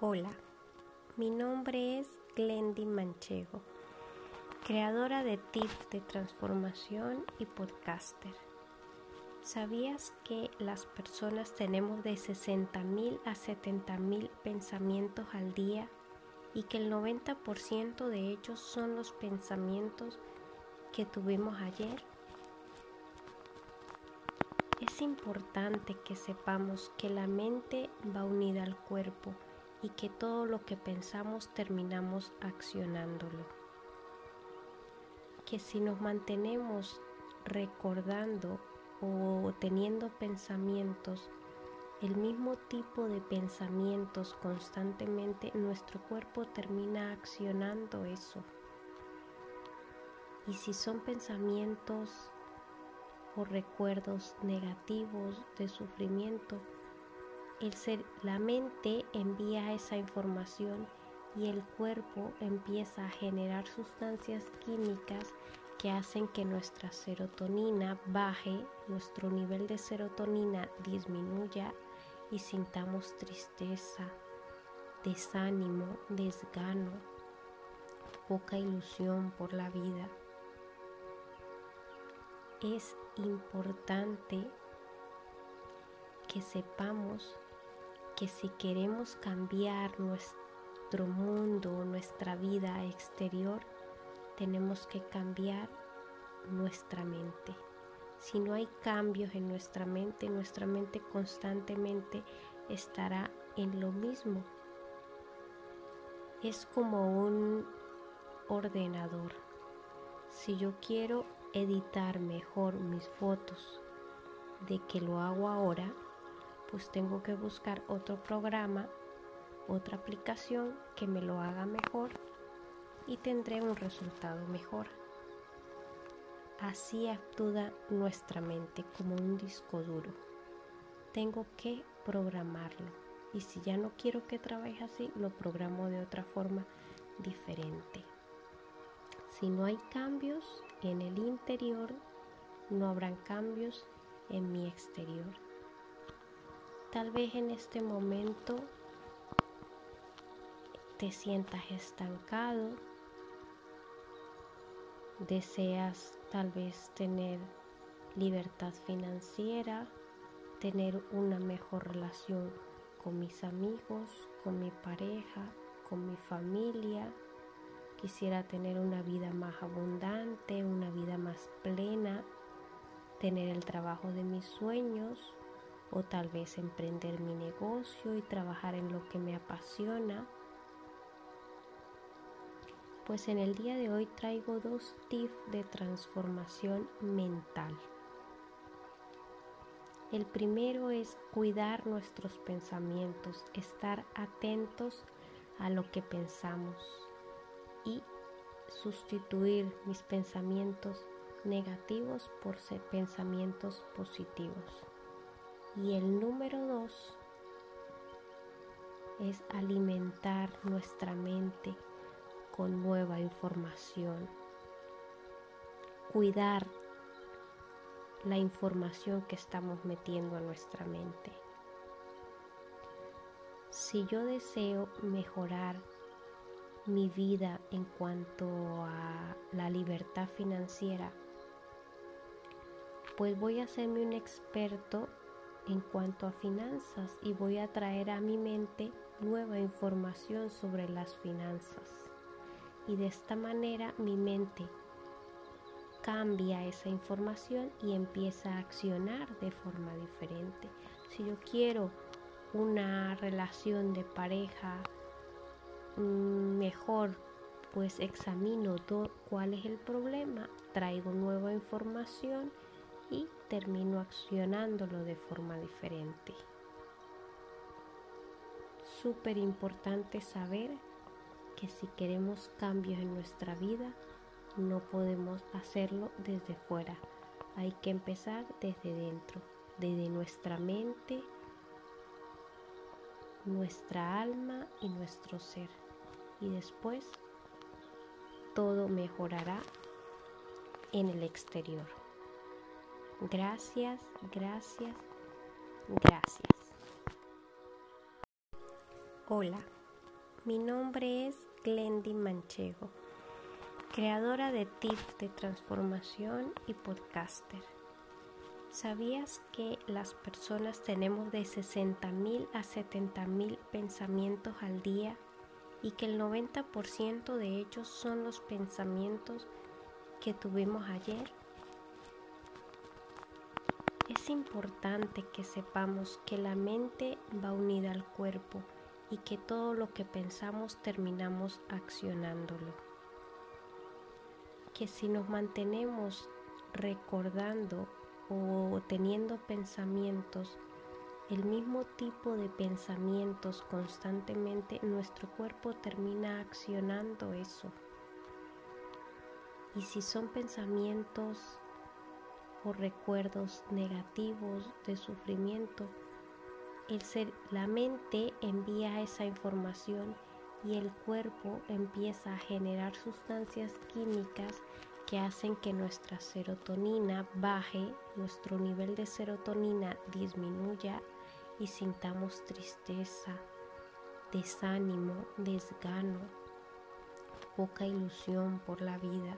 Hola, mi nombre es Glendy Manchego, creadora de tips de transformación y podcaster. ¿Sabías que las personas tenemos de 60.000 a 70.000 pensamientos al día y que el 90% de ellos son los pensamientos que tuvimos ayer? Es importante que sepamos que la mente va unida al cuerpo y que todo lo que pensamos terminamos accionándolo. Que si nos mantenemos recordando o teniendo pensamientos, el mismo tipo de pensamientos constantemente, nuestro cuerpo termina accionando eso. Y si son pensamientos o recuerdos negativos de sufrimiento, el ser, la mente envía esa información y el cuerpo empieza a generar sustancias químicas que hacen que nuestra serotonina baje, nuestro nivel de serotonina disminuya y sintamos tristeza, desánimo, desgano, poca ilusión por la vida. Es importante que sepamos que si queremos cambiar nuestro mundo, nuestra vida exterior, tenemos que cambiar nuestra mente. Si no hay cambios en nuestra mente, nuestra mente constantemente estará en lo mismo. Es como un ordenador. Si yo quiero editar mejor mis fotos de que lo hago ahora, pues tengo que buscar otro programa, otra aplicación que me lo haga mejor y tendré un resultado mejor. Así actúa nuestra mente como un disco duro. Tengo que programarlo y si ya no quiero que trabaje así, lo programo de otra forma diferente. Si no hay cambios en el interior, no habrán cambios en mi exterior. Tal vez en este momento te sientas estancado, deseas tal vez tener libertad financiera, tener una mejor relación con mis amigos, con mi pareja, con mi familia. Quisiera tener una vida más abundante, una vida más plena, tener el trabajo de mis sueños, o tal vez emprender mi negocio y trabajar en lo que me apasiona. Pues en el día de hoy traigo dos tips de transformación mental. El primero es cuidar nuestros pensamientos, estar atentos a lo que pensamos y sustituir mis pensamientos negativos por pensamientos positivos. Y el número dos es alimentar nuestra mente con nueva información. Cuidar la información que estamos metiendo a nuestra mente. Si yo deseo mejorar mi vida en cuanto a la libertad financiera, pues voy a hacerme un experto en cuanto a finanzas y voy a traer a mi mente nueva información sobre las finanzas. Y de esta manera mi mente cambia esa información y empieza a accionar de forma diferente. Si yo quiero una relación de pareja mm, mejor, pues examino cuál es el problema, traigo nueva información y termino accionándolo de forma diferente. Súper importante saber que si queremos cambios en nuestra vida, no podemos hacerlo desde fuera. Hay que empezar desde dentro, desde nuestra mente, nuestra alma y nuestro ser. Y después todo mejorará en el exterior. Gracias, gracias, gracias. Hola, Mi nombre es Glendy Manchego, creadora de tips de transformación y podcaster. ¿Sabías que las personas tenemos de 60.000 a 70.000 pensamientos al día y que el 90% de ellos son los pensamientos que tuvimos ayer? Es importante que sepamos que la mente va unida al cuerpo y que todo lo que pensamos terminamos accionándolo. Que si nos mantenemos recordando o teniendo pensamientos, el mismo tipo de pensamientos constantemente, nuestro cuerpo termina accionando eso. Y si son pensamientos o recuerdos negativos de sufrimiento, la mente envía esa información y el cuerpo empieza a generar sustancias químicas que hacen que nuestra serotonina baje, nuestro nivel de serotonina disminuya y sintamos tristeza, desánimo, desgano, poca ilusión por la vida.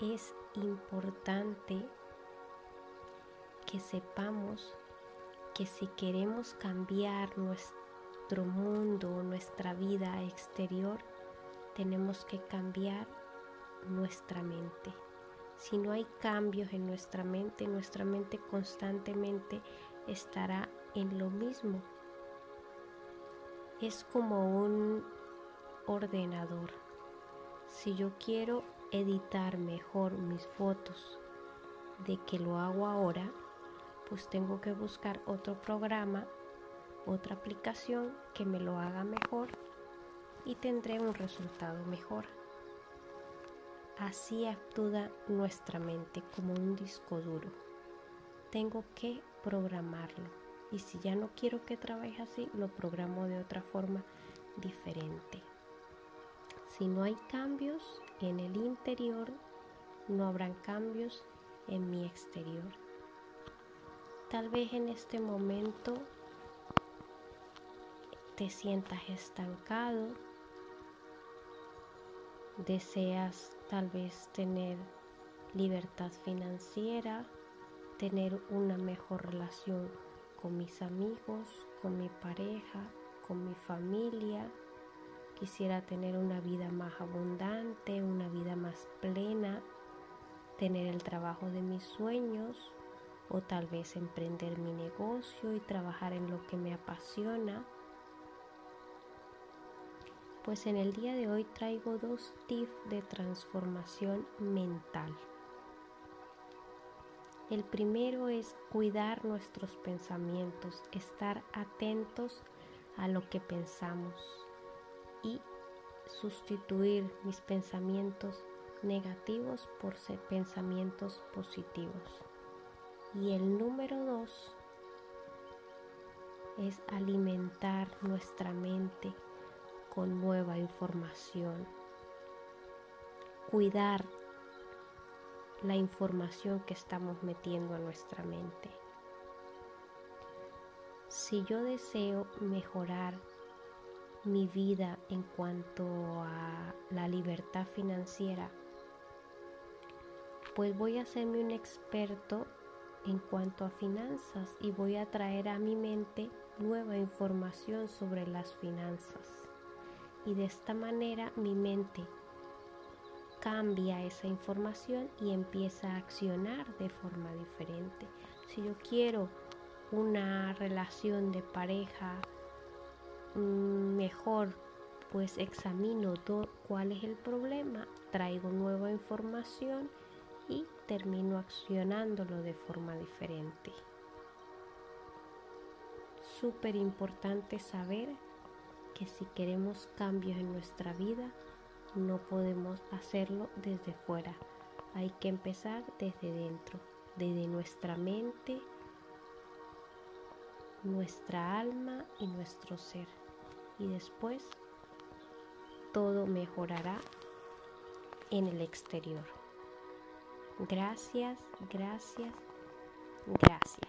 Es importante que sepamos que si queremos cambiar nuestro mundo, nuestra vida exterior, tenemos que cambiar nuestra mente. Si no hay cambios en nuestra mente, nuestra mente constantemente estará en lo mismo. Es como un ordenador. Si yo quiero editar mejor mis fotos de que lo hago ahora, pues tengo que buscar otro programa, otra aplicación que me lo haga mejor y tendré un resultado mejor. Así actúa nuestra mente como un disco duro. Tengo que programarlo y si ya no quiero que trabaje así, lo programo de otra forma diferente. Si no hay cambios en el interior, no habrán cambios en mi exterior. Tal vez en este momento te sientas estancado, deseas tal vez tener libertad financiera, tener una mejor relación con mis amigos, con mi pareja, con mi familia. Quisiera tener una vida más abundante, una vida más plena, tener el trabajo de mis sueños o tal vez emprender mi negocio y trabajar en lo que me apasiona pues en el día de hoy traigo dos tips de transformación mental. El primero es cuidar nuestros pensamientos, estar atentos a lo que pensamos sustituir mis pensamientos negativos por pensamientos positivos. Y el número dos es alimentar nuestra mente con nueva información. Cuidar la información que estamos metiendo a nuestra mente. Si yo deseo mejorar mi vida en cuanto a la libertad financiera, pues voy a hacerme un experto en cuanto a finanzas y voy a traer a mi mente nueva información sobre las finanzas y de esta manera mi mente cambia esa información y empieza a accionar de forma diferente. Si yo quiero una relación de pareja mejor, pues examino cuál es el problema, traigo nueva información y termino accionándolo de forma diferente. Súper importante saber que si queremos cambios en nuestra vida, no podemos hacerlo desde fuera. Hay que empezar desde dentro, desde nuestra mente, nuestra alma y nuestro ser. Y después todo mejorará en el exterior. Gracias, gracias, gracias.